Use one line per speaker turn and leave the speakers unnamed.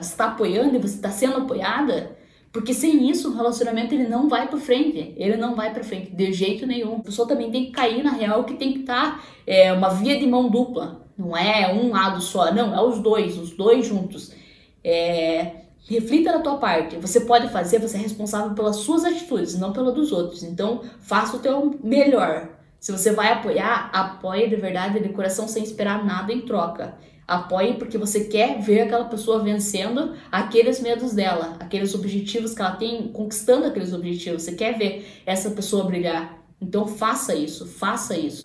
Está apoiando e você está sendo apoiada, porque sem isso o relacionamento ele não vai para frente, ele não vai para frente de jeito nenhum. A pessoa também tem que cair na real que tem que estar tá, é, uma via de mão dupla, não é um lado só, não, é os dois, os dois juntos. É, reflita na tua parte. Você pode fazer, você é responsável pelas suas atitudes, não pela dos outros. Então, faça o teu melhor. Se você vai apoiar, apoie de verdade, de coração, sem esperar nada em troca. Apoie porque você quer ver aquela pessoa vencendo aqueles medos dela, aqueles objetivos que ela tem, conquistando aqueles objetivos. Você quer ver essa pessoa brilhar. Então faça isso, faça isso.